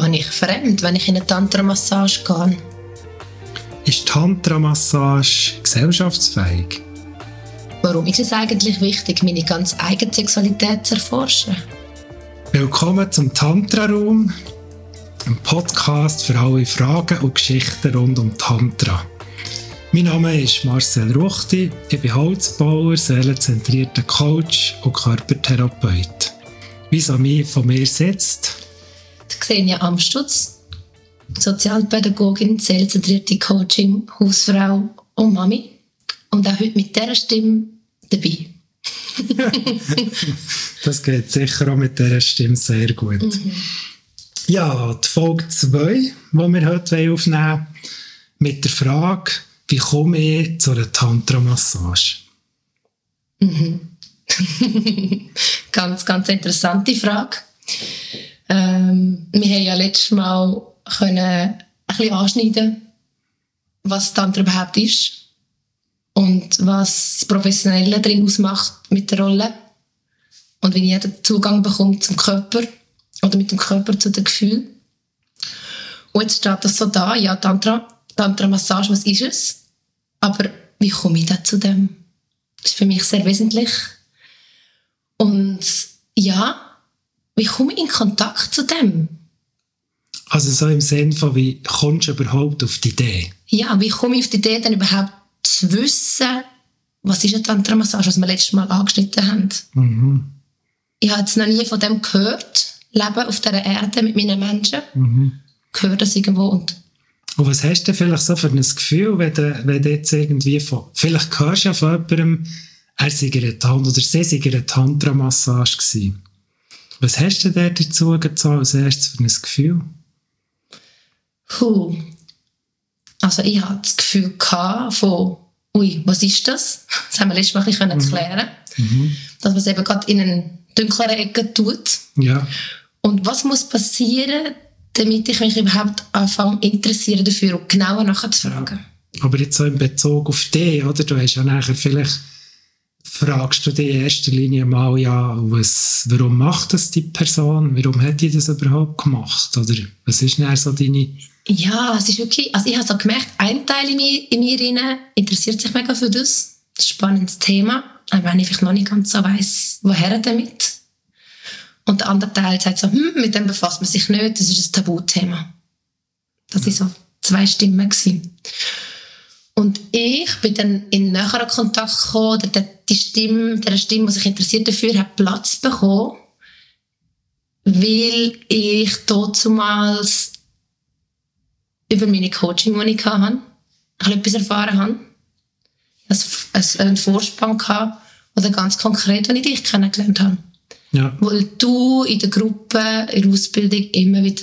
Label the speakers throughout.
Speaker 1: gehe ich fremd, wenn ich in eine Tantra-Massage gehe?
Speaker 2: Ist Tantra-Massage gesellschaftsfähig?
Speaker 1: Warum ist es eigentlich wichtig, meine ganz eigene Sexualität zu erforschen?
Speaker 2: Willkommen zum Tantra-Raum, einem Podcast für alle Fragen und Geschichten rund um Tantra. Mein Name ist Marcel Ruchti, ich bin Holzbauer, seelenzentrierter Coach und Körpertherapeut. Wie es an mir von mir sitzt,
Speaker 1: Xenia Amstutz, Sozialpädagogin, seelenzentrierte Coaching, Hausfrau und Mami. Und auch heute mit dieser Stimme dabei.
Speaker 2: das geht sicher auch mit dieser Stimme sehr gut. Mhm. Ja, die Folge 2, die wir heute aufnehmen wollen, mit der Frage, wie komme ich zu einer Tantra-Massage?
Speaker 1: Mhm. ganz, ganz interessante Frage. Ähm, wir haben ja letztes Mal können ein bisschen anschneiden, was Tantra überhaupt ist und was das Professionelle drin ausmacht mit der Rolle und wie jeder Zugang bekommt zum Körper oder mit dem Körper zu den Gefühlen. Und jetzt steht das so da, ja, Tantra, Tantra-Massage, was ist es? Aber wie komme ich da zu dem? Das ist für mich sehr wesentlich. Und ja, wie komme ich in Kontakt zu dem?
Speaker 2: Also so im Sinne von, wie kommst du überhaupt auf die Idee?
Speaker 1: Ja, wie komme ich auf die Idee, dann überhaupt zu wissen, was ist eine Tantra-Massage, was wir letztes Mal angeschnitten haben. Mhm. Ich habe jetzt noch nie von dem gehört, leben auf dieser Erde mit meinen Menschen. Mhm. Gehört das irgendwo und
Speaker 2: und was hast du vielleicht so für ein Gefühl, wenn du, wenn du jetzt irgendwie von, vielleicht hörst du ja von jemandem, er sei eine Tantra, oder sie sei eine Tantra-Massage gewesen. Was hast du denn dazu gezogen als erstes für ein Gefühl?
Speaker 1: Puh. Also ich hatte das Gefühl von, ui, was ist das? Das haben wir letztes Mal ein bisschen mhm. erklären mhm. Dass man es eben gerade in eine dunklere Ecke tut.
Speaker 2: Ja.
Speaker 1: Und was muss passieren, damit ich mich überhaupt anfange interessieren dafür und genauer nachher zu fragen.
Speaker 2: Ja. Aber jetzt so in Bezug auf dich, oder? Du hast ja nachher vielleicht fragst du dich in erster Linie mal, ja, was, warum macht das die Person? Warum hat die das überhaupt gemacht? Oder was ist denn so deine...
Speaker 1: Ja, es ist wirklich, also ich habe so gemerkt, ein Teil in mir, in mir interessiert sich mega für das. Das ist ein spannendes Thema, auch wenn ich vielleicht noch nicht ganz so weiss, woher damit. Und der andere Teil sagt so, hm, mit dem befasst man sich nicht, das ist ein Tabuthema. Das ja. so zwei Stimmen gewesen. Und ich bin dann in näheren Kontakt gekommen, oder die Stimme, der Stimme, die sich interessiert dafür, hat Platz bekommen, weil ich damals über meine Coaching, die ich hatte, etwas erfahren habe. Also einen Vorspann hatte, oder ganz konkret, wenn ich dich kennengelernt habe.
Speaker 2: Ja.
Speaker 1: Weil du in der Gruppe, in der Ausbildung immer wieder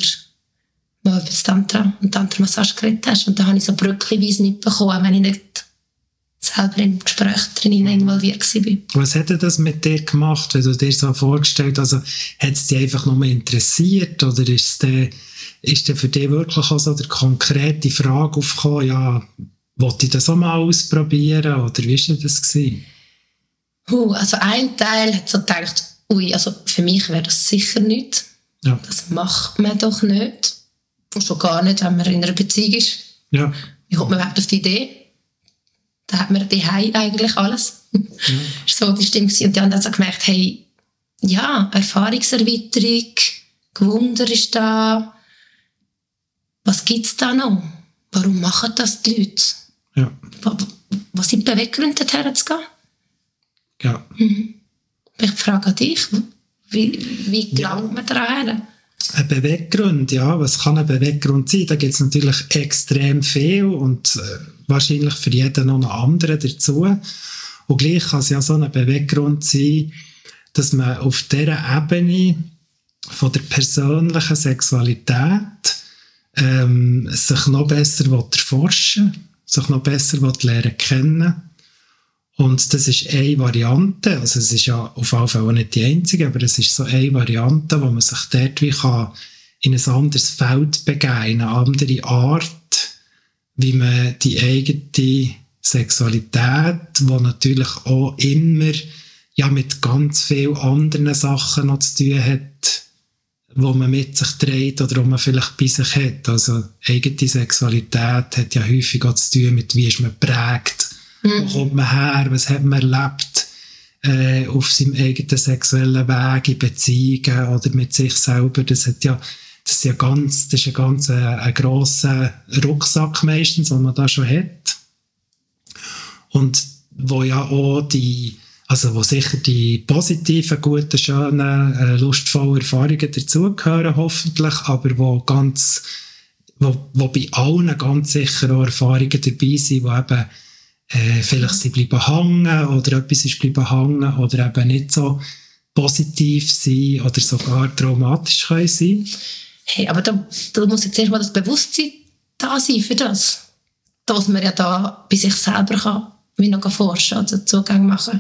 Speaker 1: mal über das Tantra und Tantra-Massage geredet hast. Und da habe ich so brückchenweise mitbekommen, wenn ich nicht selber im Gespräch drin involviert war.
Speaker 2: Was hat das mit dir gemacht, wenn du dir so vorgestellt hast? Also, hat es dich einfach nur interessiert oder ist es ist für dich wirklich auch so der konkrete Frage aufgekommen, ja, wollte ich das auch mal ausprobieren oder wie war das? Gewesen?
Speaker 1: Uh, also ein Teil hat so gedacht, ui, also für mich wäre das sicher nicht.
Speaker 2: Ja.
Speaker 1: Das macht man doch nicht. Schon gar nicht, wenn man in einer Beziehung ist.
Speaker 2: Ja.
Speaker 1: Wie kommt man überhaupt auf die Idee? Da hat man die eigentlich alles. Ja. so die Stimme. Und die anderen haben so gemerkt, hey, ja, Erfahrungserweiterung, Gewunder ist da. Was gibt es da noch? Warum machen das die Leute?
Speaker 2: Ja.
Speaker 1: Was sind die Beweggründe, dorthin zu gehen?
Speaker 2: Ja.
Speaker 1: Mhm. Ich frage dich, wie, wie gelangt ja. man daran?
Speaker 2: Ein Beweggrund, ja, was kann ein Beweggrund sein? Da gibt es natürlich extrem viel und äh, wahrscheinlich für jeden noch einen anderen dazu. Und gleich kann es ja so ein Beweggrund sein, dass man auf dieser Ebene von der persönlichen Sexualität ähm, sich noch besser erforschen will, sich noch besser lernen kennen und das ist eine Variante, also es ist ja auf jeden Fall auch nicht die einzige, aber es ist so eine Variante, wo man sich dort wie kann in ein anderes Feld begeben, eine andere Art, wie man die eigene Sexualität, die natürlich auch immer ja, mit ganz vielen anderen Sachen noch zu tun hat, wo man mit sich trägt oder wo man vielleicht bei sich hat. Also eigene Sexualität hat ja häufig auch zu tun mit, wie ist man prägt, mhm. wo kommt man her, was hat man erlebt äh, auf seinem eigenen sexuellen Weg in Beziehungen oder mit sich selber. Das hat ja das ist ja ganz, das ist ein ganz äh, ein grosser Rucksack meistens, den man da schon hat. Und wo ja auch die, also wo sicher die positiven, guten, schönen, äh, lustvollen Erfahrungen dazugehören, hoffentlich, aber wo ganz, wo, wo bei allen ganz sicher auch Erfahrungen dabei sind, wo eben äh, vielleicht sie bleiben hängen oder etwas ist bleiben hängen oder eben nicht so positiv sein oder sogar traumatisch können sein.
Speaker 1: Hey, aber da, da muss jetzt erstmal das Bewusstsein da sein für das. Dass man ja da bei sich selber kann, wie noch forschen oder Zugang machen.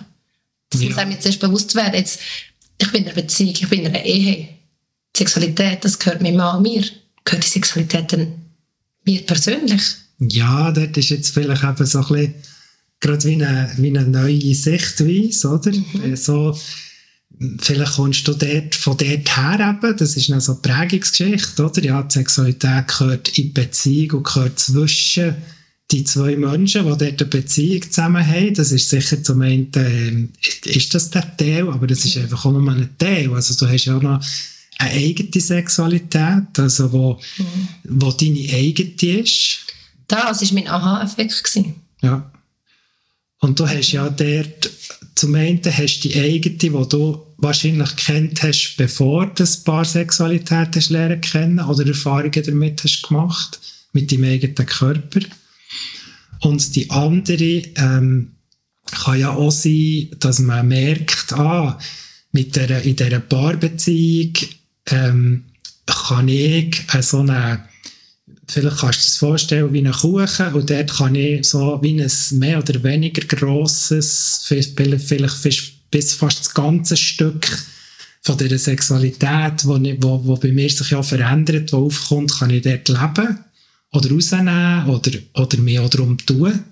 Speaker 1: Das ja. muss einem jetzt erst bewusst werden. Jetzt, ich bin in einer Beziehung, ich bin in einer Ehe. Die Sexualität, das gehört mir mal mir. Gehört die Sexualität denn mir persönlich?
Speaker 2: Ja, dort ist jetzt vielleicht eben so ein bisschen gerade wie eine, wie eine neue Sichtweise, oder? Mhm. So, vielleicht kommst du dort, von dort her eben, das ist eine so Prägungsgeschichte, oder? Ja, die Sexualität gehört in Beziehung und gehört zwischen die zwei Menschen, die dort eine Beziehung zusammen haben. Das ist sicher zum einen, äh, ist das der Teil, aber das ist einfach auch nur ein Teil. Also du hast ja auch noch eine eigene Sexualität, also wo, mhm. wo deine eigene ist.
Speaker 1: Das war mein Aha-Effekt.
Speaker 2: Ja. Und du hast ja dort, zum einen hast die eigene, die du wahrscheinlich kennt hast, bevor du das Paar Sexualität hast lernen kennen oder Erfahrungen damit hast gemacht, mit deinem eigenen Körper. Und die andere ähm, kann ja auch sein, dass man merkt, ah, mit der, in dieser Paarbeziehung ähm, kann ich so eine vielleicht kannst du das vorstellen wie einen Kuchen und dort kann ich so wie ein mehr oder weniger grosses, vielleicht bis fast das ganze Stück von dieser Sexualität, wo, wo, wo bei mir sich ja verändert, wo aufkommt, kann ich dort leben oder rausnehmen oder, oder mehr darum tun.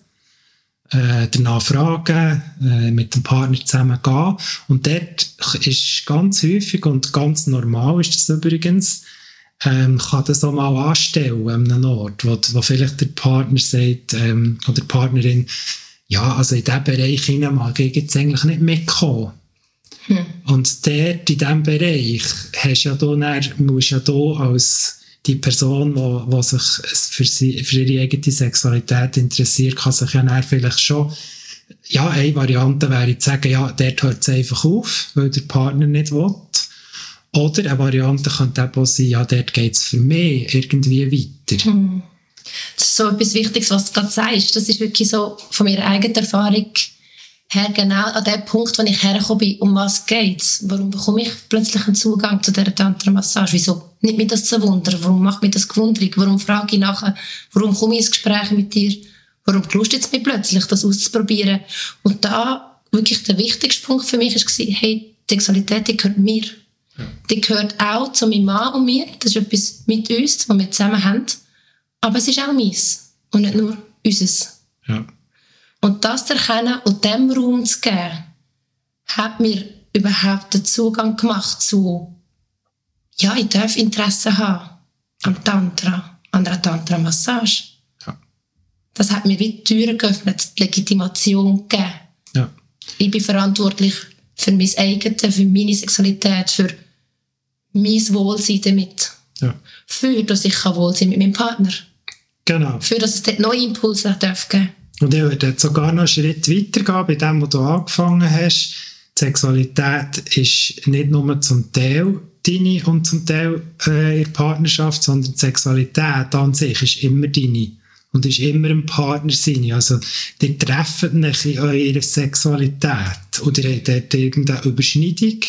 Speaker 2: Äh, danach fragen, äh, mit dem Partner zusammen gehen. Und dort ist ganz häufig und ganz normal ist das übrigens, ähm, kann das auch mal anstellen an einem Ort, wo, wo vielleicht der Partner sagt, ähm, oder die Partnerin, ja, also in diesem Bereich hinein mag ich jetzt eigentlich nicht mitkommen. Hm. Und dort, in diesem Bereich, hast ja da dann, musst ja da als die Person, die, die sich für, sie, für ihre eigene Sexualität interessiert, kann sich ja dann vielleicht schon ja, eine Variante wäre zu sagen, ja, dort hört es einfach auf, weil der Partner nicht will. Oder eine Variante könnte auch sein, ja, dort geht es für mich irgendwie weiter. Hm.
Speaker 1: Das ist so etwas Wichtiges, was du gerade sagst. Das ist wirklich so von meiner eigenen Erfahrung her genau an dem Punkt, wo ich hergekommen bin, um was geht es? Warum bekomme ich plötzlich einen Zugang zu dieser Tantra-Massage? Wieso nimmt mich das zu wundern? Warum macht mich das gewundrig? Warum frage ich nachher? Warum komme ich ins Gespräch mit dir? Warum lust jetzt mich plötzlich, das auszuprobieren? Und da wirklich der wichtigste Punkt für mich war, hey, Sexualität gehört mir. Die gehört auch zu meinem Mann und mir. Das ist etwas mit uns, was wir zusammen haben. Aber es ist auch meins und nicht nur unseres. Ja. Und das zu erkennen und dem Raum zu geben, hat mir überhaupt den Zugang gemacht zu, ja, ich darf Interesse haben am Tantra, an einer Tantra-Massage. Ja. Das hat mir wie die Türen geöffnet, die Legitimation gegeben. Ja. Ich bin verantwortlich für mein eigenes, für meine Sexualität, für mein Wohlsein damit. Ja. Für, dass ich wohl sein mit meinem Partner.
Speaker 2: Genau.
Speaker 1: Für, dass es dort neue Impulse geben darf.
Speaker 2: Und ich würde jetzt sogar noch einen Schritt weitergehen bei dem, was du angefangen hast. Die Sexualität ist nicht nur zum Teil deine und zum Teil äh, in Partnerschaft, sondern die Sexualität an sich ist immer deine und ist immer ein Partner sein. Also, die treffen euch in eurer Sexualität und ihr habt dort irgendeine Überschneidung,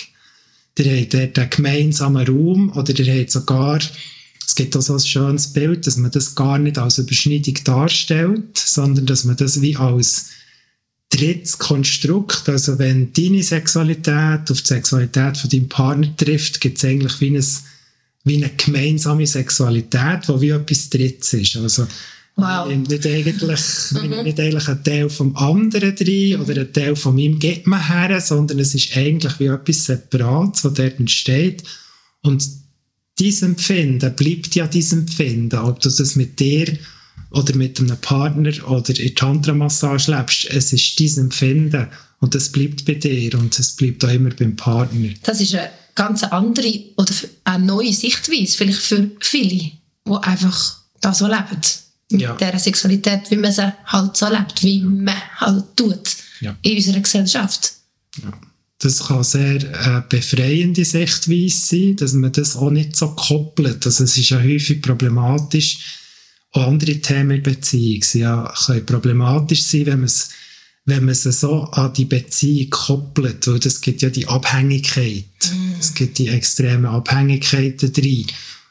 Speaker 2: ihr habt dort einen gemeinsamen Raum oder ihr habt sogar, es gibt auch so ein schönes Bild, dass man das gar nicht als Überschneidung darstellt, sondern dass man das wie als drittes Konstrukt, also wenn deine Sexualität auf die Sexualität von deinem Partner trifft, gibt es eigentlich wie, ein, wie eine gemeinsame Sexualität, wo wie etwas drittes ist. Also Wow. Nicht eigentlich, mhm. nicht eigentlich ein Teil vom anderen drin oder ein Teil von meinem geht man her, sondern es ist eigentlich wie etwas Separates, was dort entsteht. Und dein Empfinden bleibt ja dein Empfinden, ob du das mit dir oder mit einem Partner oder in Tantra-Massage lebst, es ist dein Empfinden und das bleibt bei dir und es bleibt auch immer beim Partner.
Speaker 1: Das ist eine ganz andere oder eine neue Sichtweise, vielleicht für viele, die einfach da so leben. Mit
Speaker 2: Ja.
Speaker 1: dieser Sexualität, wie man sie halt so lebt, wie man halt tut
Speaker 2: Ja.
Speaker 1: in unserer Gesellschaft.
Speaker 2: Das kann sehr äh, befreiende Sichtweise sein, dass man das auch nicht so koppelt. Also es ist ja häufig problematisch. Auch andere Themen in Beziehung sind ja, können problematisch sein, wenn man es wenn man es so an die Beziehung koppelt, weil das gibt ja die Abhängigkeit. Es gibt die extremen Abhängigkeiten drin.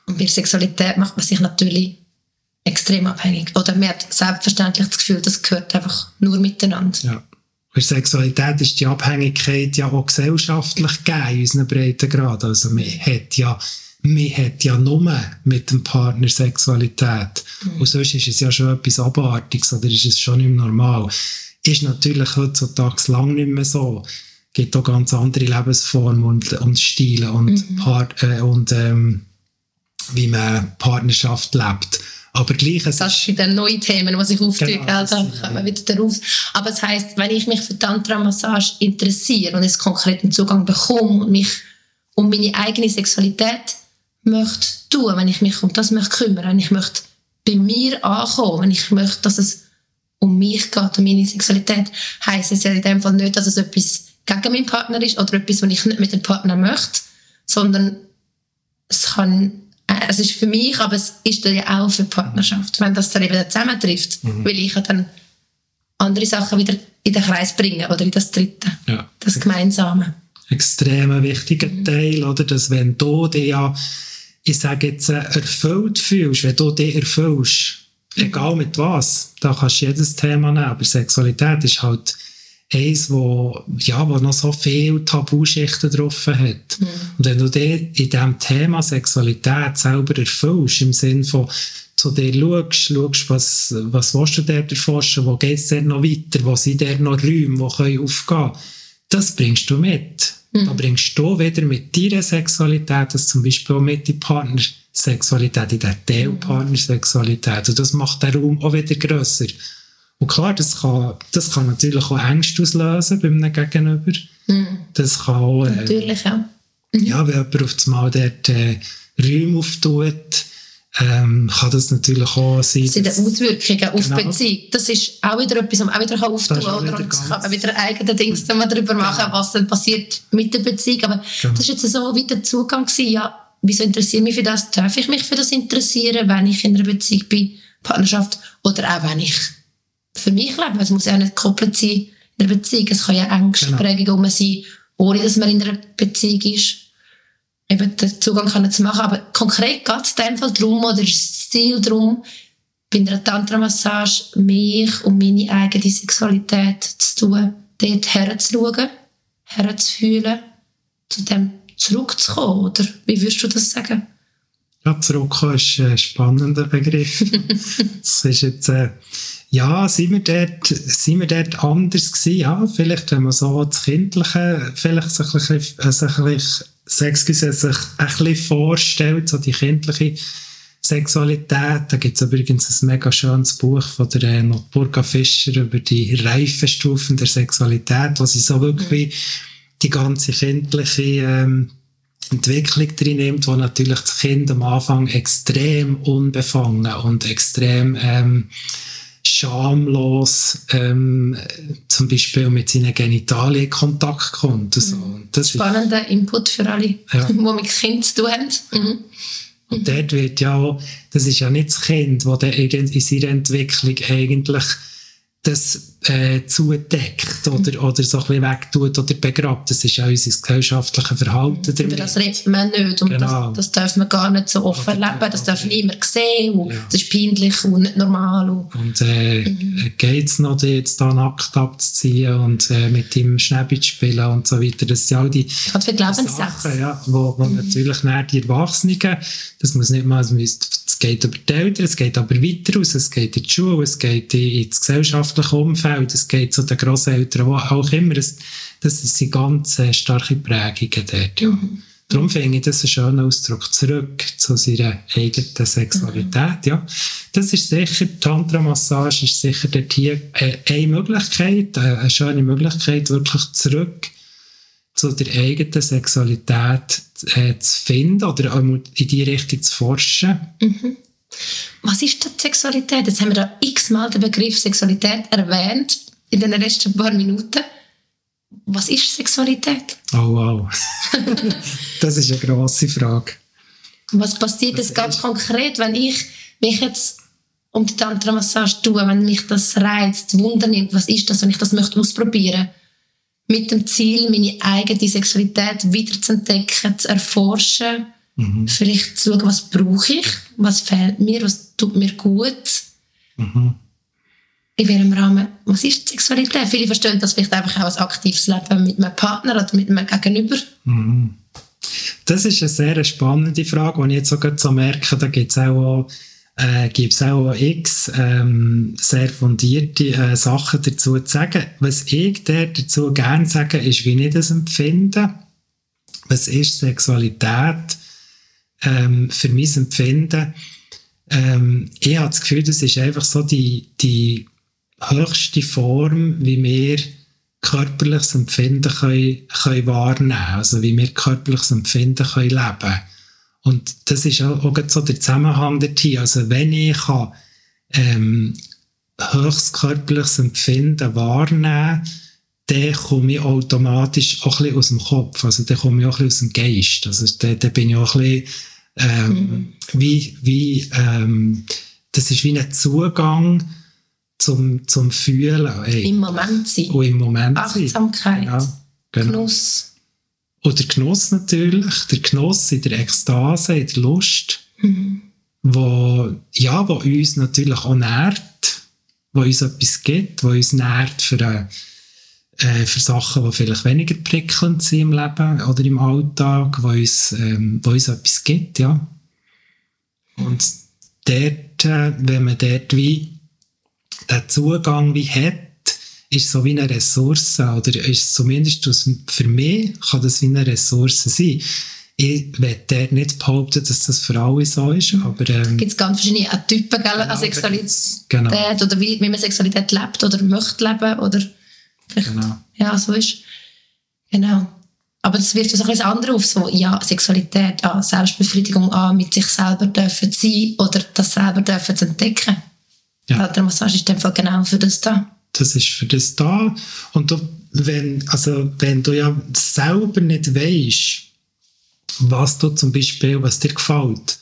Speaker 1: Und bei Sexualität macht man sich natürlich extrem abhängig. Oder man hat selbstverständlich das Gefühl, das gehört einfach nur miteinander.
Speaker 2: Ja. Bei Sexualität ist die Abhängigkeit ja auch gesellschaftlich gegeben in unseren Breitengrad. Also man hat ja, man hat ja nur mit dem Partner Sexualität. Und sonst ist es ja schon etwas Abartiges oder ist es schon nicht mehr normal. Ist natürlich heutzutage lang nicht mehr so. Es gibt auch ganz andere Lebensformen und, und Stile und, Part, äh, und ähm, wie man Partnerschaft lebt. Aber gleich, es
Speaker 1: Das sind dann neue Themen, die sich auftun.
Speaker 2: Genau, das
Speaker 1: da kommen wir wieder darauf. Aber das heisst, wenn ich mich für Tantra-Massage interessiere und jetzt konkreten Zugang bekomme und mich um meine eigene Sexualität möchte tun, wenn ich mich um das möchte kümmern, wenn ich möchte bei mir ankommen, wenn ich möchte, dass es um mich geht, um meine Sexualität, heisst es ja in dem Fall nicht, dass es etwas gegen meinen Partner ist oder etwas, was ich nicht mit dem Partner möchte, sondern es kann, es ist für mich, aber es ist dann ja auch für die Partnerschaft, wenn das dann eben dann zusammentrifft, weil ich ja dann andere Sachen wieder in den Kreis bringe oder in das Dritte,
Speaker 2: ja.
Speaker 1: das Gemeinsame.
Speaker 2: extrem wichtiger Teil, oder? Dass wenn du dich ja, ich sage jetzt, äh, erfüllt fühlst, wenn du dich erfüllst, egal mit was, da kannst du jedes Thema nehmen, aber Sexualität ist halt eins, wo, ja, wo noch so viele Tabuschichten drauf hat. Und wenn du dich in diesem Thema Sexualität selber erfüllst, im Sinn von, zu dir schaust, schaust, was, was willst du dort erforschen, wo geht es dort noch weiter, wo sind dort noch Räume, die können aufgehen das bringst du mit. Da bringst du wieder mit deiner Sexualität, das zum Beispiel auch mit der Partnersexualität, in der Teilpartnersexualität. Und das macht den Raum auch wieder grösser. Und klar, das kann, das kann natürlich auch Ängste auslösen bei einem Gegenüber. Das kann auch, äh,
Speaker 1: Natürlich, ja.
Speaker 2: ja, wenn jemand auf das Mal dort äh, Räume auftut, ähm, kann das natürlich auch sein.
Speaker 1: Das sind Auswirkungen auf
Speaker 2: Genau.
Speaker 1: die Beziehung. Das ist auch wieder etwas, was man auch wieder auftun
Speaker 2: auch
Speaker 1: kann. Oder?
Speaker 2: wieder ganz-
Speaker 1: kann man wieder eigene Dings dann mal darüber machen, was dann passiert mit der Beziehung. Aber
Speaker 2: Genau.
Speaker 1: das war jetzt so wie der Zugang gewesen, ja, wieso interessiere ich mich für das? Darf ich mich für das interessieren, wenn ich in einer Beziehung bin, Partnerschaft, oder auch wenn ich für mich lebe? Es muss ja nicht gekoppelt sein in einer Beziehung. Es kann ja Ängstprägungen
Speaker 2: Genau.
Speaker 1: sein, ohne dass man in einer Beziehung ist eben den Zugang können zu machen. Aber konkret geht es in Fall darum, oder ist das Ziel darum, bei einer Tantra-Massage mich und meine eigene Sexualität zu tun, dort herzuschauen, herzufühlen, zu dem zurückzukommen, oder wie würdest du das sagen?
Speaker 2: Ja, zurückkommen ist ein spannender Begriff. das ist jetzt, äh, ja, sind wir dort, sind wir dort anders gewesen? Ja, vielleicht, wenn man so das Kindliche, vielleicht sich ein bisschen, äh, sich ein bisschen, sich ein bisschen vorstellt, so die kindliche Sexualität. Da gibt es übrigens ein mega schönes Buch von der äh, Notburga Fischer über die Reifestufen der Sexualität, wo sie so wirklich wie die ganze kindliche, ähm, Entwicklung drin nimmt, wo natürlich das Kind am Anfang extrem unbefangen und extrem ähm, schamlos ähm, zum Beispiel mit seinen Genitalien in Kontakt kommt. Und so. Und das ist,
Speaker 1: Spannender Input für alle,
Speaker 2: Ja.
Speaker 1: die mit Kind zu tun haben. Mhm.
Speaker 2: und dort wird ja auch, das ist ja nicht das Kind, das in seiner Entwicklung eigentlich das äh, zudeckt oder, oder so ein bisschen wegtut oder begrabt. Das ist ja unser gesellschaftliches Verhalten
Speaker 1: Über das redet man nicht und
Speaker 2: Genau.
Speaker 1: das, das darf man gar nicht so offen
Speaker 2: Oder-
Speaker 1: leben, das darf niemand sehen und
Speaker 2: Ja.
Speaker 1: das ist peinlich und nicht normal. Und
Speaker 2: Und äh,
Speaker 1: Mhm.
Speaker 2: geht's noch, dich jetzt da nackt abzuziehen und äh, mit ihm Schnäppi zu spielen und so weiter. Das sind all die. Sachen, ja, wo, wo natürlich näher die Erwachsenen, das muss nicht mal, es müsste- es geht über die Eltern, es geht aber weiter aus, es geht in die Schule, es geht in- ins gesellschaftliche Umfeld, es geht zu den Grosseltern, wo auch immer, es, das sind ganz äh, starke Prägungen dort, ja. Darum finde ich das einen schönen Ausdruck zurück zu seiner eigenen Sexualität. Ja. Das ist sicher, Tantra-Massage ist sicher dort hier äh, eine Möglichkeit, äh, eine schöne Möglichkeit, wirklich zurück zu der eigenen Sexualität äh, zu finden oder in die Richtung zu forschen.
Speaker 1: Mhm. Was ist denn Sexualität? Jetzt haben wir da x-mal den Begriff Sexualität erwähnt in den letzten paar Minuten. Was ist Sexualität?
Speaker 2: Oh wow, das ist eine grosse Frage.
Speaker 1: Was passiert jetzt ganz konkret, wenn ich mich jetzt um die Tantra-Massage tue, wenn mich das reizt, Wunder nimmt, was ist das, wenn ich das möchte ausprobieren mit dem Ziel, meine eigene Sexualität wieder zu entdecken, zu erforschen, mhm. vielleicht zu schauen, was brauche ich, was fehlt mir, was tut mir gut. Mhm in welchem Rahmen, was ist Sexualität? Viele verstehen das vielleicht einfach auch als aktives Leben mit einem Partner oder mit einem Gegenüber. Mhm.
Speaker 2: Das ist eine sehr spannende Frage, die ich jetzt so merke, da gibt es auch, äh, gibt's auch x ähm, sehr fundierte äh, Sachen dazu zu sagen. Was ich dazu gerne sage, ist, wie ich das empfinde. Was ist Sexualität ähm, für mein Empfinden? Ähm, ich habe das Gefühl, das ist einfach so die, die höchste Form, wie wir körperliches Empfinden können, können wahrnehmen können, also wie wir körperliches Empfinden können leben Und das ist auch, auch so der Zusammenhang dorthin. Also wenn ich kann, ähm, höchst körperliches Empfinden wahrnehmen dann komme ich automatisch auch ein bisschen aus dem Kopf, also dann komme ich auch ein bisschen aus dem Geist. Also dann, dann bin ich auch ein bisschen ähm, mhm. wie, wie ähm, das ist wie ein Zugang zum, zum Fühlen.
Speaker 1: Ey. Im Moment sein.
Speaker 2: Und im Moment
Speaker 1: Achtsamkeit. Ja, genau. Genuss.
Speaker 2: Oder Genuss natürlich. Der Genuss in der Ekstase, in der Lust, mhm. wo, ja, wo uns natürlich auch nährt, wo uns etwas gibt, wo uns nährt für, äh, für Sachen, die vielleicht weniger prickelnd sind im Leben oder im Alltag, wo uns, ähm, wo uns etwas gibt, ja. Und dort, äh, wenn man dort wie der Zugang wie hat, ist so wie eine Ressource oder ist zumindest für mich kann das wie eine Ressource sein. Ich will nicht behaupten, dass das für alle so ist, aber... Ähm,
Speaker 1: Gibt es ganz verschiedene Typen gell, genau, an Sexualität genau. oder wie, wie man Sexualität lebt oder möchte leben oder genau. ja, so ist. Genau. Aber das wirft so ein bisschen andere auf, so, ja, Sexualität, ah, Selbstbefriedigung, ah, mit sich selber dürfen sein oder das selber dürfen zu entdecken. Ja. Massage ist in dem Fall genau für das da.
Speaker 2: Das ist für das da. Und du, wenn, also, wenn du ja selber nicht weißt, was du zum Beispiel, was dir gefällt,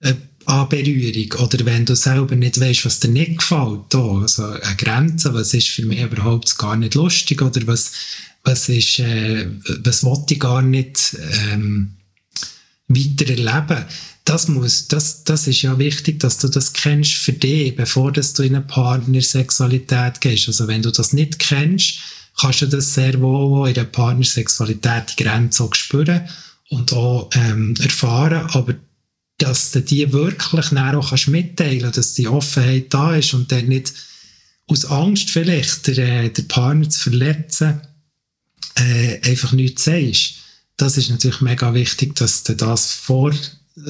Speaker 2: äh, an Berührung, oder wenn du selber nicht weißt, was dir nicht gefällt, da, also eine Grenze, was ist für mich überhaupt gar nicht lustig, oder was, was ist, äh, was wollte ich gar nicht ähm, weiter erleben, das muss, das, das ist ja wichtig, dass du das kennst für dich, bevor dass du in eine Partnersexualität gehst. Also wenn du das nicht kennst, kannst du das sehr wohl in der Partnersexualität die Grenze auch spüren und auch ähm, erfahren, aber dass du die wirklich näher auch kannst mitteilen dass die Offenheit da ist und dann nicht aus Angst vielleicht der, äh, der Partner zu verletzen, äh, einfach nichts sagst. Das ist natürlich mega wichtig, dass du das vor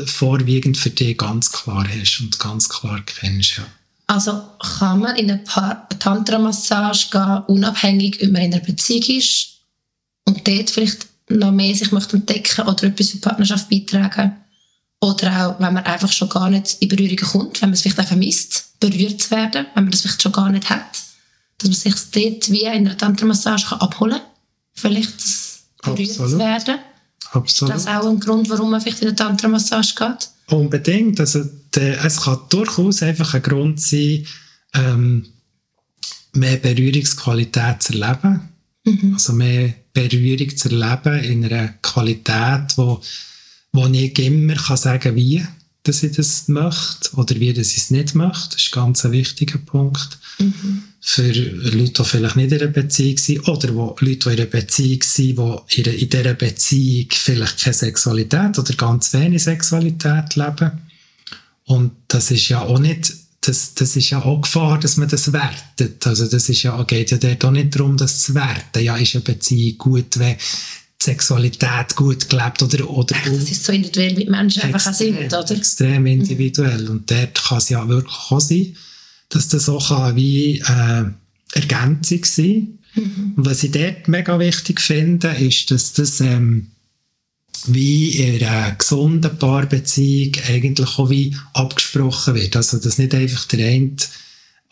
Speaker 2: vorwiegend für dich ganz klar hast und ganz klar kennst. Ja.
Speaker 1: Also kann man in eine Tantra-Massage gehen, unabhängig, ob man in einer Beziehung ist und dort vielleicht noch mehr sich möchte entdecken oder etwas für die Partnerschaft beitragen. Oder auch, wenn man einfach schon gar nicht in Berührung kommt, wenn man es vielleicht auch vermisst, berührt zu werden, wenn man das vielleicht schon gar nicht hat. Dass man sich dort wie in einer Tantra-Massage abholen kann. Vielleicht das berührt Absolut. zu werden. Absolut. Ist das auch ein Grund, warum man vielleicht in eine Tantra-Massage geht?
Speaker 2: Unbedingt. Also, der, es kann durchaus einfach ein Grund sein, ähm, mehr Berührungsqualität zu erleben. Mhm. Also mehr Berührung zu erleben in einer Qualität, wo, wo ich immer kann sagen wie dass ich das möchte oder wie dass ich es nicht möchte. Das ist ein ganz wichtiger Punkt. Mhm für Leute, die vielleicht nicht in einer Beziehung sind oder wo Leute, die in einer Beziehung sind, die in dieser Beziehung vielleicht keine Sexualität oder ganz wenig Sexualität leben. Und das ist ja auch nicht, das, das ist ja auch Gefahr, dass man das wertet. Also das ist ja, geht ja dort auch nicht darum, das zu werten. Ja, ist eine Beziehung gut, wenn Sexualität gut gelebt oder, oder
Speaker 1: das ist so individuell, wie Menschen einfach auch sind, oder?
Speaker 2: Extrem individuell. Mhm. Und dort kann es ja wirklich auch sein, dass das auch kann wie äh, Ergänzung sein mhm. Und was ich dort mega wichtig finde, ist, dass das ähm, wie in einer gesunden Paarbeziehung eigentlich auch wie abgesprochen wird. Also, dass nicht einfach der eine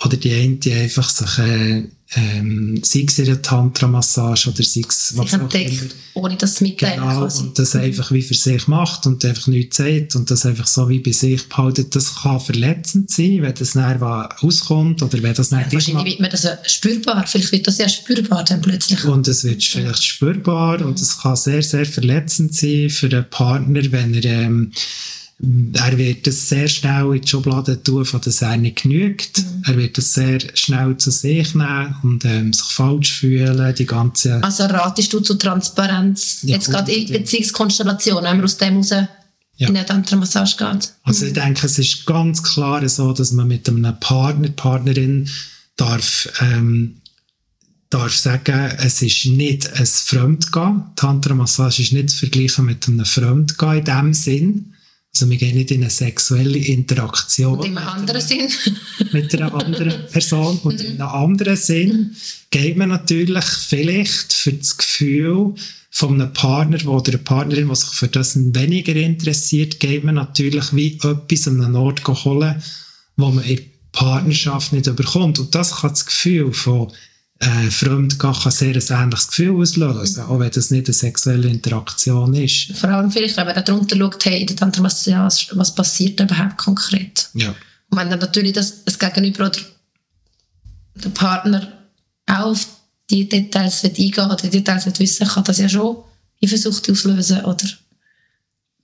Speaker 2: oder die eine die einfach sich äh, ähm, sei es in einer Tantra-Massage oder sei es
Speaker 1: was auch immer. ohne dass es mitteilen
Speaker 2: genau, quasi. und das einfach wie für sich macht und einfach nichts sagt und das einfach so wie bei sich behaltet, das kann verletzend sein, wenn das dann auskommt oder wenn das
Speaker 1: nicht ja, Wahrscheinlich wird man das ja spürbar, vielleicht wird das ja spürbar dann plötzlich.
Speaker 2: Und es wird vielleicht spürbar mhm. und es kann sehr, sehr verletzend sein für einen Partner, wenn er ähm, er wird es sehr schnell in die Schublade tun, von dass er nicht genügt. Mhm. Er wird es sehr schnell zu sich nehmen und ähm, sich falsch fühlen. Die ganze
Speaker 1: also ratest du zu Transparenz? Ja, Jetzt gerade in Beziehungskonstellation, wenn man aus dem raus ja. in eine Tantra-Massage geht.
Speaker 2: Also mhm. ich denke, es ist ganz klar so, dass man mit einem Partner, Partnerin darf ähm, darf sagen, es ist nicht ein Fremdgehen. Tantra-Massage ist nicht zu vergleichen mit einem Fremdgehen in dem Sinn also wir gehen nicht in eine sexuelle Interaktion. Und
Speaker 1: in einem anderen Sinn.
Speaker 2: mit einer anderen Person. Und in einem anderen Sinn geht man natürlich vielleicht für das Gefühl von einem Partner oder einer Partnerin, die sich für das weniger interessiert, geht man natürlich wie etwas an einen Ort holen, wo man in Partnerschaft nicht überkommt. Und das kann das Gefühl von äh, Fremdgehen kann sehr ein ähnliches Gefühl auslösen, auch wenn das nicht eine sexuelle Interaktion ist.
Speaker 1: Vor allem vielleicht, wenn man darunter schaut, hey, in der was passiert überhaupt konkret?
Speaker 2: Ja.
Speaker 1: Und wenn dann natürlich das, das Gegenüber oder der Partner auch auf die Details eingehen oder die Details wissen kann das ja schon Eifersucht auslösen oder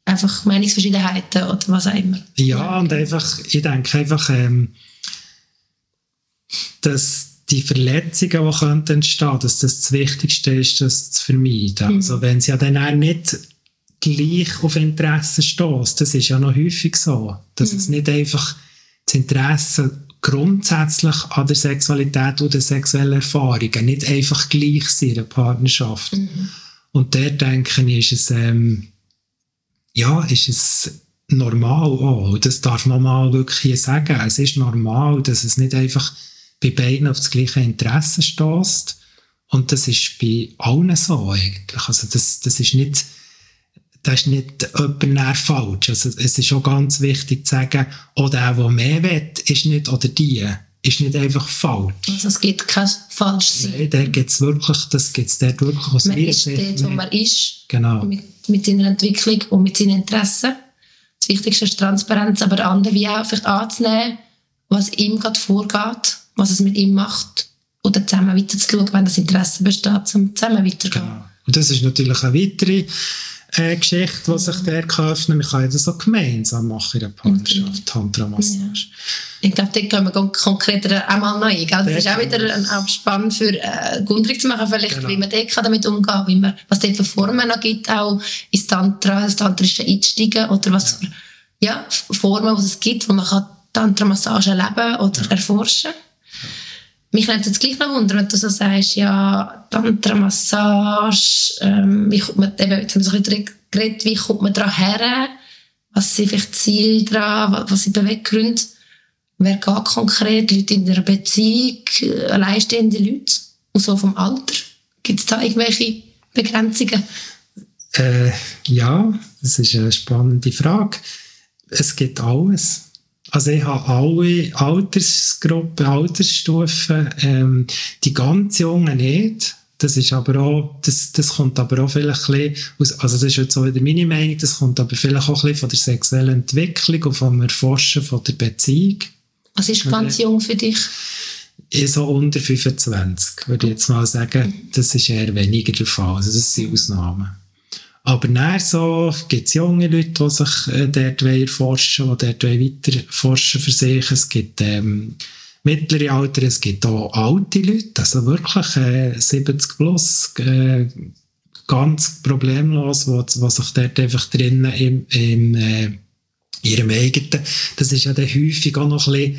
Speaker 1: einfach Meinungsverschiedenheiten oder was auch immer.
Speaker 2: Ja, und einfach, ich denke einfach, ähm, dass die Verletzungen, die könnten entstehen, dass das das Wichtigste ist, das zu vermeiden. Mhm. Also wenn sie ja dann auch nicht gleich auf Interesse stößt, das ist ja noch häufig so, dass mhm. es nicht einfach das Interesse grundsätzlich an der Sexualität oder sexuellen Erfahrungen nicht einfach gleich sind in der Partnerschaft. Mhm. Und der denke ich, ist es, ähm, ja, ist es normal auch. Das darf man mal wirklich sagen. Es ist normal, dass es nicht einfach bei beiden auf das gleiche Interesse stößt. Und das ist bei allen so eigentlich. Also das, das ist nicht, das ist nicht jemand falsch. Also es ist auch ganz wichtig zu sagen, auch der, der mehr will, ist nicht, oder die, ist nicht einfach falsch.
Speaker 1: Also es gibt kein falsch sein.
Speaker 2: Nein, da gibt's wirklich, das gibt es dort wirklich aus
Speaker 1: Man ist dort, wo man ist.
Speaker 2: Genau.
Speaker 1: Mit, mit seiner Entwicklung und mit seinen Interessen. Das Wichtigste ist Transparenz, aber andere wie auch vielleicht anzunehmen, was ihm gerade vorgeht was es mit ihm macht oder zusammen weiterzuschauen, wenn das Interesse besteht, zum zusammen weiterzugehen. Genau.
Speaker 2: Und das ist natürlich eine weitere äh, Geschichte, die sich der kann öffnen Man kann das so gemeinsam machen in der Partnerschaft, okay. Tantra-Massage.
Speaker 1: Ja. Ich glaube, da können wir konkreter einmal neu eingehen. Das ist auch wieder ein, auch spannend für äh, Gundrig zu machen, vielleicht, genau. wie man damit umgehen kann, wie man, was es für Formen noch gibt, auch ins Tantra, das tantrische Einsteigen oder was ja. für ja, Formen es gibt, wo man kann Tantra-Massage erleben oder ja. erforschen kann. Mich nimmt jetzt gleich noch Wunder, wenn du so sagst, ja, Tantra-Massage, ähm, wie kommt man, eben, jetzt haben wir so ein bisschen geredet, wie kommt man daran her? Was sind vielleicht Ziele daran? Was sind Beweggründe? Wer geht konkret? Leute in einer Beziehung? Alleinstehende Leute? Und so vom Alter? Gibt es da irgendwelche Begrenzungen?
Speaker 2: Äh, ja, das ist eine spannende Frage. Es gibt alles. Also ich habe alle Altersgruppen, Altersstufen, ähm, die ganz Jungen nicht. Das ist aber auch, das, das kommt aber auch vielleicht ein bisschen aus, also das ist jetzt so wieder meine Meinung, das kommt aber vielleicht auch ein bisschen von der sexuellen Entwicklung und vom Erforschen von der Beziehung.
Speaker 1: Was ist ganz jung für dich?
Speaker 2: So unter 25, würde ich jetzt mal sagen. Das ist eher weniger der Fall. Also das sind Ausnahmen. Aber dann so gibt es junge Leute, die sich äh, dort erforschen die dort weiter forschen für sich. Es gibt ähm, mittlere Alter, es gibt auch alte Leute, also wirklich äh, 70 plus, äh, ganz problemlos, die, sich dort einfach drinnen im, im äh, ihrem eigenen, das ist ja dann häufig auch noch ein bisschen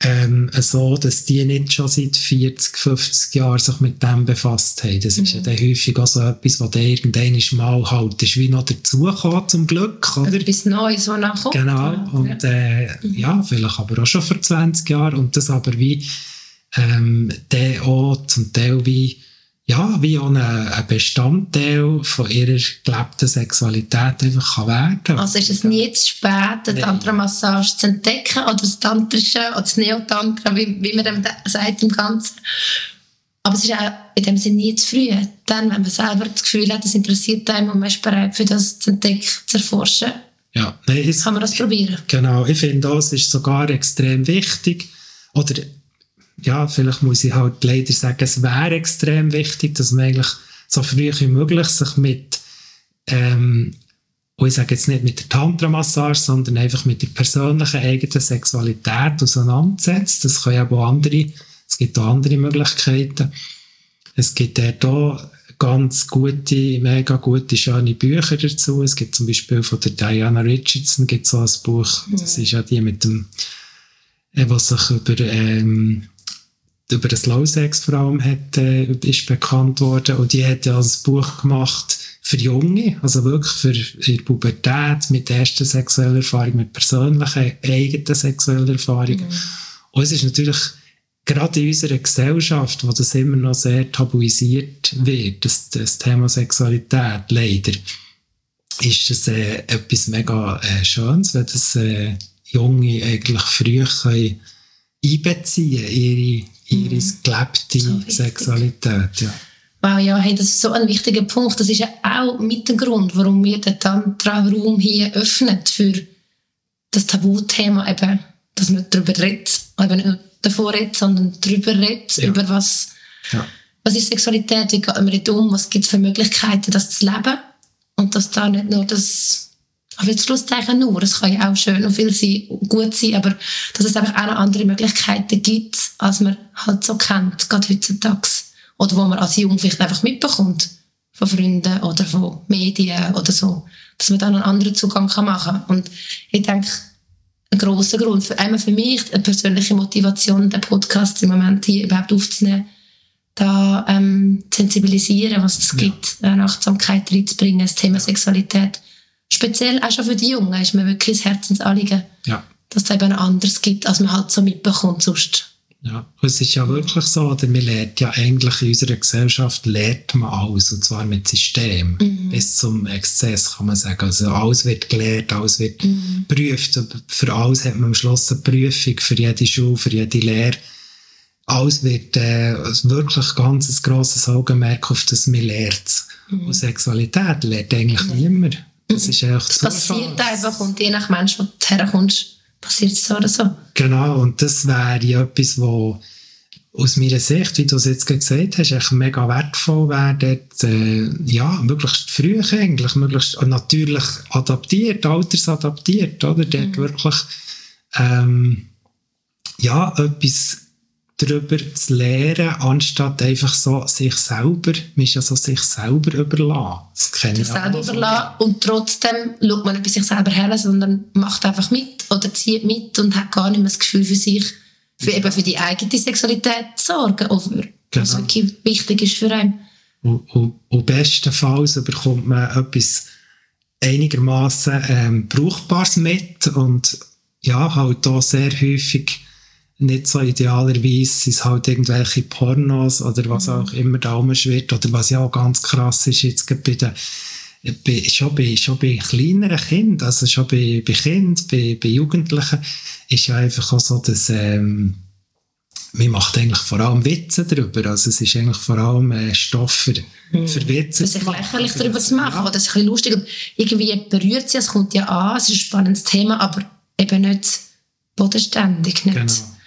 Speaker 2: ähm, so, dass die nicht schon seit 40, 50 Jahren sich mit dem befasst haben. Das mhm. ist ja mhm. dann häufig auch so etwas, was irgendwann mal halt ist wie noch dazugekommen, zum Glück, oder?
Speaker 1: Etwas Neues, was nachkommt.
Speaker 2: Genau, und äh, mhm. ja, vielleicht aber auch schon vor 20 Jahren und das aber wie ähm, dann auch zum Teil wie ja, wie auch ein, ein Bestandteil von ihrer gelebten Sexualität einfach kann werden
Speaker 1: Also ist es nie zu spät, eine Tantra-Massage zu entdecken oder das Tantrische oder das Neotantra, wie, wie man dem sagt im Ganzen. Aber es ist auch in dem Sinne nie zu früh. Dann, wenn man selber das Gefühl hat, es interessiert einem und man ist bereit, für das zu entdecken, zu erforschen,
Speaker 2: ja, nein,
Speaker 1: kann man das probieren.
Speaker 2: Genau, ich finde, das ist sogar extrem wichtig. Oder ja, vielleicht muss ich halt leider sagen, es wäre extrem wichtig, dass man eigentlich so früh wie möglich sich mit, ähm, und ich sage jetzt nicht mit der Tantra-Massage, sondern einfach mit der persönlichen eigenen Sexualität auseinandersetzt. Das können auch andere, es gibt auch andere Möglichkeiten. Es gibt dort auch ganz gute, mega gute, schöne Bücher dazu. Es gibt zum Beispiel von der Diana Richardson gibt so ein Buch, das ist ja die mit dem, äh, was sich über ähm, über das Low Sex vor allem hat, äh, ist bekannt worden und die hat ja ein Buch gemacht für Junge, also wirklich für ihre Pubertät, mit erster sexueller Erfahrung, mit persönlichen, eigenen sexuellen Erfahrungen. Mhm. Und es ist natürlich gerade in unserer Gesellschaft, wo das immer noch sehr tabuisiert wird, das, das Thema Sexualität, leider, ist es äh, etwas mega äh, Schönes, wenn das äh, Junge eigentlich früh können einbeziehen ihre ihre mhm. gelebte so Sexualität. Ja.
Speaker 1: Wow, ja, hey, das ist so ein wichtiger Punkt. Das ist ja auch mit dem Grund, warum wir den Tantra-Raum hier öffnen für das Tabuthema eben, dass man darüber redet, eben nicht davor redet, sondern darüber redet, ja. über was, ja. was ist Sexualität, wie geht man damit um, was gibt es für Möglichkeiten, das zu leben und dass da nicht nur das auf jetzt Schlusszeichen nur, es kann ja auch schön und viel sein, gut sein, aber dass es einfach auch noch andere Möglichkeiten gibt, als man halt so kennt, gerade heutzutage. Oder wo man als Jung vielleicht einfach mitbekommt, von Freunden oder von Medien oder so, dass man dann einen anderen Zugang kann machen kann. Und ich denke, ein grosser Grund, für, einmal für mich, eine persönliche Motivation, den Podcast im Moment hier überhaupt aufzunehmen, da ähm, sensibilisieren, was es ja. gibt, eine Achtsamkeit reinzubringen, das Thema Sexualität speziell auch schon für die Jungen ist mir wirklich ein Herzensanliegen, ja. dass es eben anders gibt, als man halt so mitbekommt sonst.
Speaker 2: Ja, es ist ja wirklich so, oder man lernt ja eigentlich in unserer Gesellschaft lernt man alles, und zwar mit System, mhm. bis zum Exzess kann man sagen. Also alles wird gelernt, alles wird mhm. geprüft, für alles hat man am Schluss eine Prüfung, für jede Schule, für jede Lehre. Alles wird äh, wirklich ganz ein grosses Augenmerk auf das, man lernt mhm. Und Sexualität lernt eigentlich mhm. niemand.
Speaker 1: Das ist echt Das passiert einfach und je nach Mensch, wo du herkommst, passiert es so oder so.
Speaker 2: Genau, und das wäre ja etwas, wo aus meiner Sicht, wie du es jetzt gesagt hast, echt mega wertvoll wäre, dort, äh, ja, möglichst früh eigentlich, möglichst natürlich adaptiert, altersadaptiert, oder? Dort mhm. wirklich, ähm, ja, etwas darüber zu lernen, anstatt einfach so sich selber, man ist ja so sich selber überlassen.
Speaker 1: Das kenne ich selber überlassen und trotzdem schaut man nicht bei sich selber her, sondern macht einfach mit oder zieht mit und hat gar nicht mehr das Gefühl für sich, für, eben für die eigene Sexualität zu sorgen, oder genau. was wirklich wichtig ist für einen.
Speaker 2: Und, und, und bestenfalls bekommt man etwas einigermaßen ähm, Brauchbares mit und ja, halt auch sehr häufig nicht so idealerweise sind es halt irgendwelche Pornos oder was mhm. auch immer da rumschwirrt oder was ja auch ganz krass ist jetzt bei den bei, schon, bei, schon bei kleineren Kindern, also schon bei, bei Kindern, bei, bei Jugendlichen, ist ja einfach auch so, dass ähm, man macht eigentlich vor allem Witze darüber. Also es ist eigentlich vor allem äh, Stoff für, mhm. für Witze.
Speaker 1: Ist lächerlich darüber zu machen, oder das ist ein bisschen lustig. Und irgendwie berührt sie, es kommt ja an, es ist ein spannendes Thema, aber eben nicht bodenständig. Nicht. Genau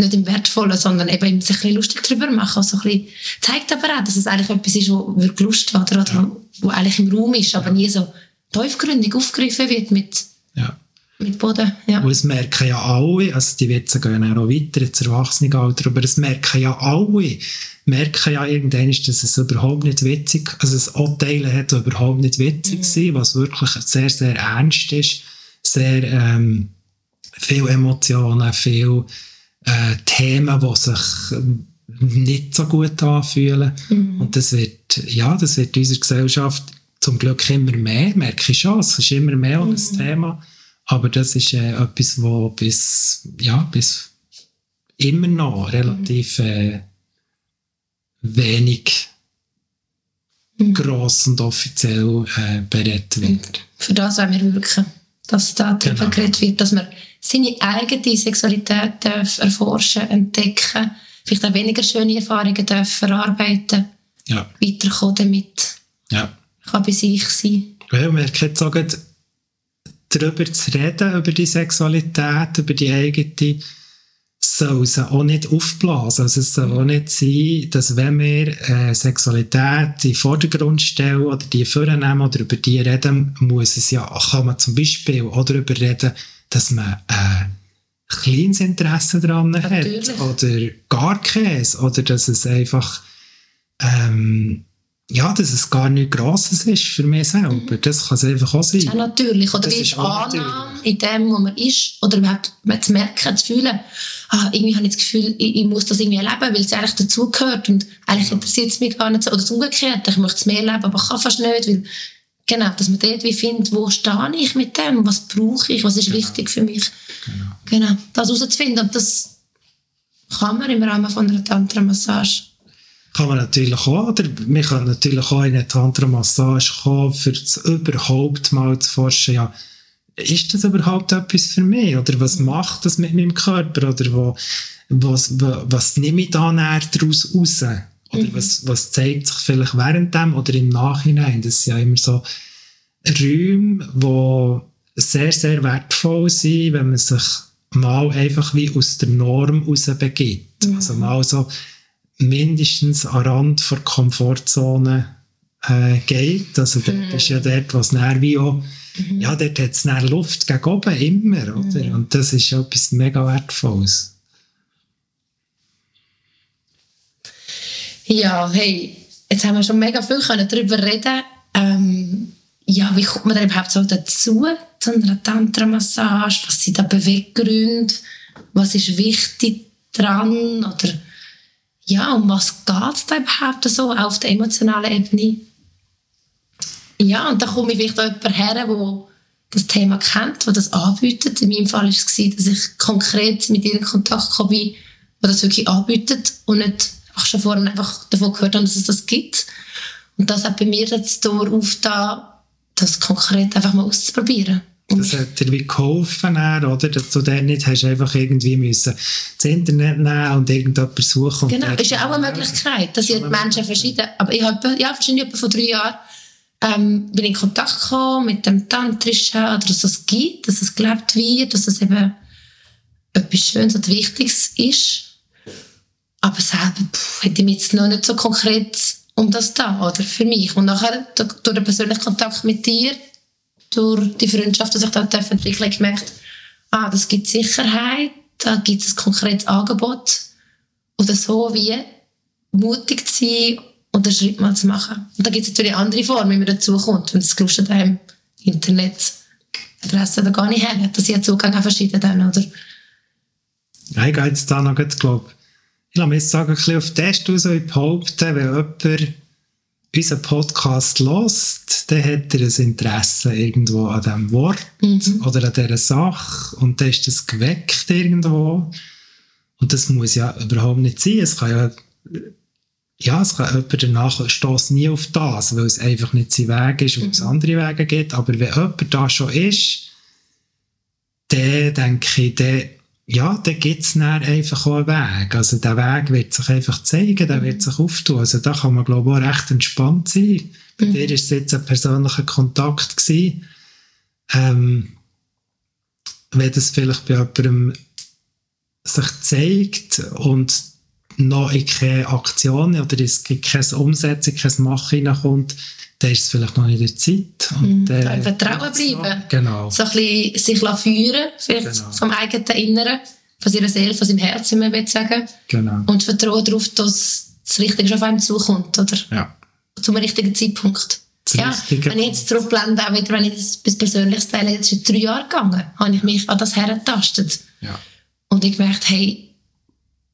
Speaker 1: nicht im Wertvollen, sondern eben sich ein bisschen lustig darüber machen. Also ein bisschen, zeigt aber auch, dass es eigentlich etwas ist, wo wirklich Lust hat oder, ja. wo eigentlich im Raum ist, aber ja. nie so tiefgründig aufgegriffen wird mit, ja. mit Boden. Ja.
Speaker 2: Und es merken ja alle, also die Witze gehen auch weiter ins Erwachsenenalter, aber es merken ja alle, merken ja irgendwann, dass es überhaupt nicht witzig, also das Urteilen hat überhaupt nicht witzig mhm. sein, was wirklich sehr, sehr ernst ist, sehr ähm, viel Emotionen, viel äh, Themen, die sich ähm, nicht so gut anfühlen.
Speaker 1: Mhm.
Speaker 2: Und das wird, ja, das wird in unserer Gesellschaft zum Glück immer mehr, merke ich schon. Es ist immer mehr mhm. ein Thema. Aber das ist äh, etwas, was bis, ja, bis immer noch relativ äh, wenig
Speaker 1: Mhm.
Speaker 2: gross und offiziell äh, berät wird.
Speaker 1: Für das wollen wir wirken. Dass da darüber
Speaker 2: Genau.
Speaker 1: geredet wird, dass man seine eigene Sexualität darf erforschen, entdecken, vielleicht auch weniger schöne Erfahrungen darf verarbeiten,
Speaker 2: Ja,
Speaker 1: weiterkommen damit.
Speaker 2: ja.
Speaker 1: Kann bei sich sein.
Speaker 2: Weil wir können sagen, darüber zu reden, über die Sexualität, über die eigene, soll sie auch nicht aufblasen. Also es soll auch nicht sein, dass wenn wir äh, Sexualität in den Vordergrund stellen oder die vornehmen oder über die reden, muss es ja, kann man zum Beispiel auch darüber reden, dass man äh, kleines Interesse daran
Speaker 1: Natürlich.
Speaker 2: hat oder gar keins oder dass es einfach ähm, ja, dass es gar nichts Grosses ist für mich selber. Das kann es einfach auch sein.
Speaker 1: Auch natürlich. Oder
Speaker 2: Das
Speaker 1: die Annahme in dem, wo man ist. Oder überhaupt zu merken, zu fühlen, ah, irgendwie habe ich das Gefühl, ich, ich muss das irgendwie erleben, weil es eigentlich dazugehört. Und eigentlich interessiert es mich gar nicht so. Oder das Umgekehrte, ich möchte es mehr erleben, aber kann fast nicht, weil Genau, dass man dort wie findet, wo stehe ich mit dem, was brauche ich, was ist wichtig für mich.
Speaker 2: Genau.
Speaker 1: Genau, das herauszufinden. Und das kann man im Rahmen von einer Tantra-Massage.
Speaker 2: Kann man natürlich auch, oder wir können natürlich auch in eine Tantra-Massage kommen, für das überhaupt mal zu forschen, ja, ist das überhaupt etwas für mich? Oder was macht das mit meinem Körper? Oder wo, was, was, was nehme ich da näher daraus raus? Oder was, was zeigt sich vielleicht während dem oder im Nachhinein? Das sind ja immer so Räume, die sehr, sehr wertvoll sind, wenn man sich mal einfach wie aus der Norm rausbegibt. Also mal so mindestens am Rand der Komfortzone äh, geht. Also dort ist ja dort, was näher wie auch, ja, dort hat es Luft gegen oben, immer, oder? Und das ist ja etwas mega Wertvolles.
Speaker 1: Ja, hey, jetzt haben wir schon mega viel können darüber reden. Ähm, ja, wie kommt man da überhaupt so dazu, zu einer Tantra-Massage? Was sind da Beweggründe? Was ist wichtig dran? Oder ja, um was geht es da überhaupt so auf der emotionalen Ebene? Ja, und da komme ich vielleicht auch jemand her, der das Thema kennt, der das anbietet. In meinem Fall war es, dass ich konkret mit ihr in Kontakt bin, der das wirklich anbietet und nicht schon vorher einfach davon gehört habe, dass es das gibt. Und das hat bei mir das Tor aufgetan, das konkret einfach mal auszuprobieren.
Speaker 2: Das hat dir wie geholfen, oder? Dass du dann nicht hast einfach irgendwie müssen das Internet nehmen und irgendjemand suchen. und
Speaker 1: Genau, ist ja auch eine Möglichkeit. Da sind Menschen verschieden. Aber ich habe ja, wahrscheinlich vor drei Jahren ähm, bin in Kontakt gekommen mit dem Tantrischen, oder dass es gibt, dass es gelebt wird, dass es eben etwas Schönes und Wichtiges ist. Aber selber pff, hätte ich mich jetzt noch nicht so konkret um das da, oder für mich. Und nachher, durch den persönlichen Kontakt mit dir, durch die Freundschaft, die sich dort entwickelt, ich gemerkt, ah, das gibt Sicherheit, da gibt es ein konkretes Angebot oder so wie mutig zu sein und einen Schritt mal zu machen. Und da gibt es natürlich andere Formen, wie man dazu kommt. Und das gelustet einem Internet, Adresse da gar nicht her. Das sind ja Zugang an verschiedene dann, oder?
Speaker 2: Ich gehe jetzt da noch, glaube ich, lasse mich jetzt sagen, ein bisschen auf Test raus und behaupten, wenn jemand unseren Podcast hört, dann hat er ein Interesse irgendwo an diesem Wort oder an dieser Sache und dann ist das geweckt irgendwo. Und das muss ja überhaupt nicht sein. Es kann ja, ja, es kann jemand danach stößt nie auf das, weil es einfach nicht sein Weg ist und es andere Wege gibt. Aber wenn jemand da schon ist, dann denke ich, dann, ja, dann gibt es einfach auch einen Weg. Also der Weg wird sich einfach zeigen, der wird sich auftun. Also da kann man, glaube ich, auch recht entspannt sein. Bei dir war es jetzt ein persönlicher Kontakt. Gewesen. Ähm, wenn das vielleicht bei jemandem sich zeigt und noch in keine Aktion oder es gibt keine Umsetzung, kein Machen hineinkommt, dann ist es vielleicht noch nicht die Zeit. Und,
Speaker 1: Mhm. Im Vertrauen bleiben.
Speaker 2: Genau.
Speaker 1: So ein bisschen sich führen, vielleicht
Speaker 2: Genau.
Speaker 1: vom eigenen Inneren, von seiner Seele, von seinem Herzen, man will sagen.
Speaker 2: genau.
Speaker 1: Und Vertrauen darauf, dass das Richtige schon auf einem zukommt, oder?
Speaker 2: Ja.
Speaker 1: Zum richtigen Zeitpunkt. Ja,
Speaker 2: Richtige
Speaker 1: wenn ich jetzt zurückblende, auch wieder, wenn ich das bis Persönliches teile, jetzt ist drei Jahre gegangen, habe ich mich an das hergetastet.
Speaker 2: Ja.
Speaker 1: Und ich gemerkt, hey,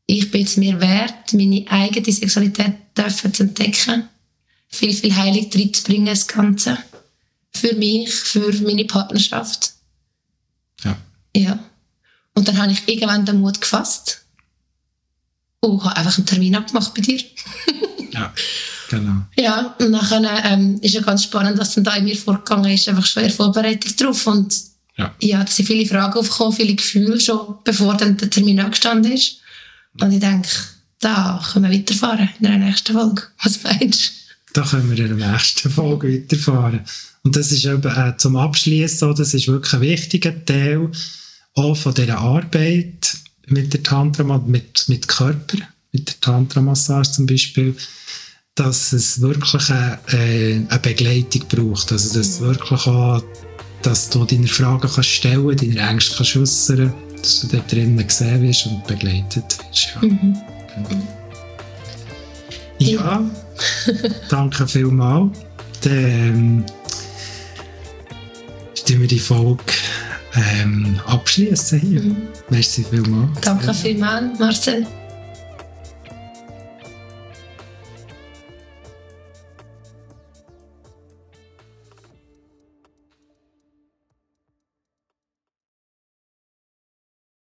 Speaker 1: ich bin es mir wert, meine eigene Sexualität dürfen zu entdecken, viel, viel Heilig reinzubringen, das Ganze. Für mich, für meine Partnerschaft.
Speaker 2: Ja.
Speaker 1: Ja. Und dann habe ich irgendwann den Mut gefasst und habe einfach einen Termin abgemacht bei dir.
Speaker 2: ja, genau.
Speaker 1: Ja, und nachher ähm, ist ja ganz spannend, was dann da in mir vorgegangen ist, einfach schon in Vorbereitung drauf und
Speaker 2: Ja.
Speaker 1: ja, da sind viele Fragen aufgekommen, viele Gefühle schon, bevor dann der Termin angestanden ist. Und ich denke, da können wir weiterfahren in der nächsten Folge. Was meinst
Speaker 2: Da können wir in der nächsten Folge weiterfahren. Und das ist eben äh, zum Abschließen so, das ist wirklich ein wichtiger Teil auch von dieser Arbeit mit der Tantra, mit, mit Körper, mit der Tantra-Massage zum Beispiel, dass es wirklich eine, äh, eine Begleitung braucht. Also, dass wirklich auch, dass du deine Fragen kannst stellen, deine Ängste kannst äußern, dass du dort drinnen gesehen wirst und begleitet wirst. Ja.
Speaker 1: du? Mhm.
Speaker 2: Ja, danke vielmals. Dann ähm, stimmen wir die Folge ähm, abschließen hier.
Speaker 1: Mhm.
Speaker 2: Merci vielmals.
Speaker 1: Danke vielmals, Marcel.